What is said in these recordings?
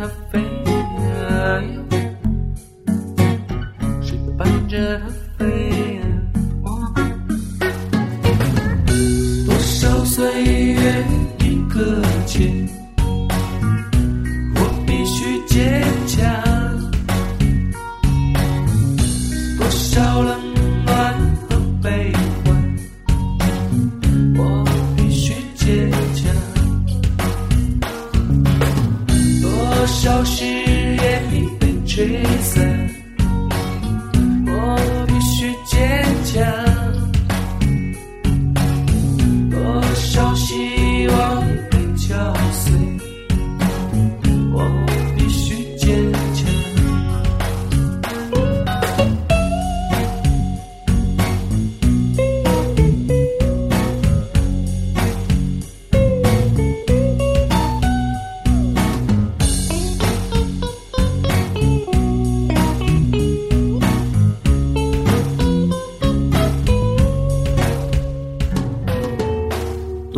have. 誓言已被吹散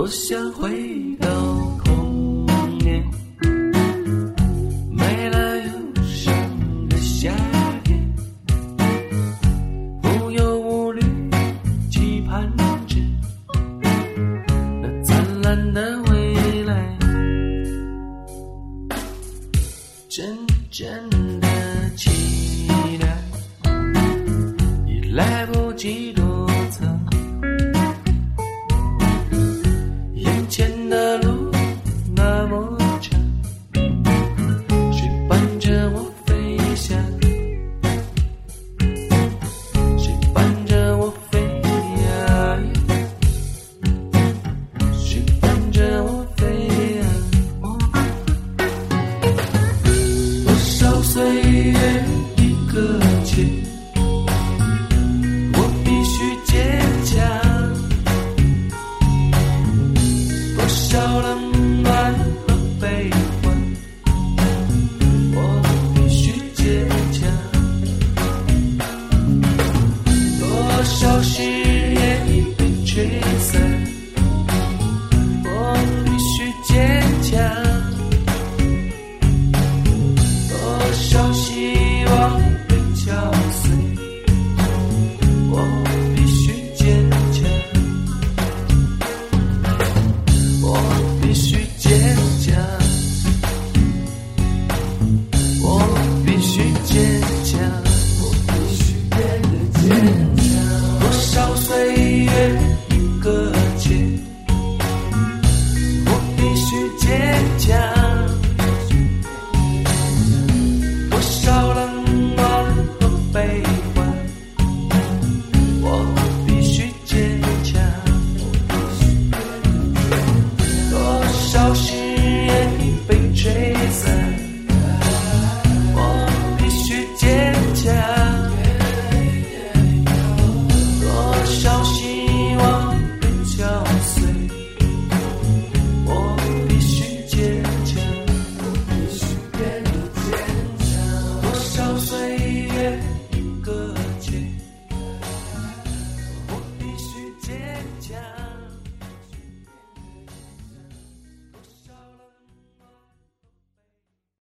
我想回到童年没了忧伤的夏天无忧无虑期盼着那灿烂的未来真正的期待已来不及躲前的路。child.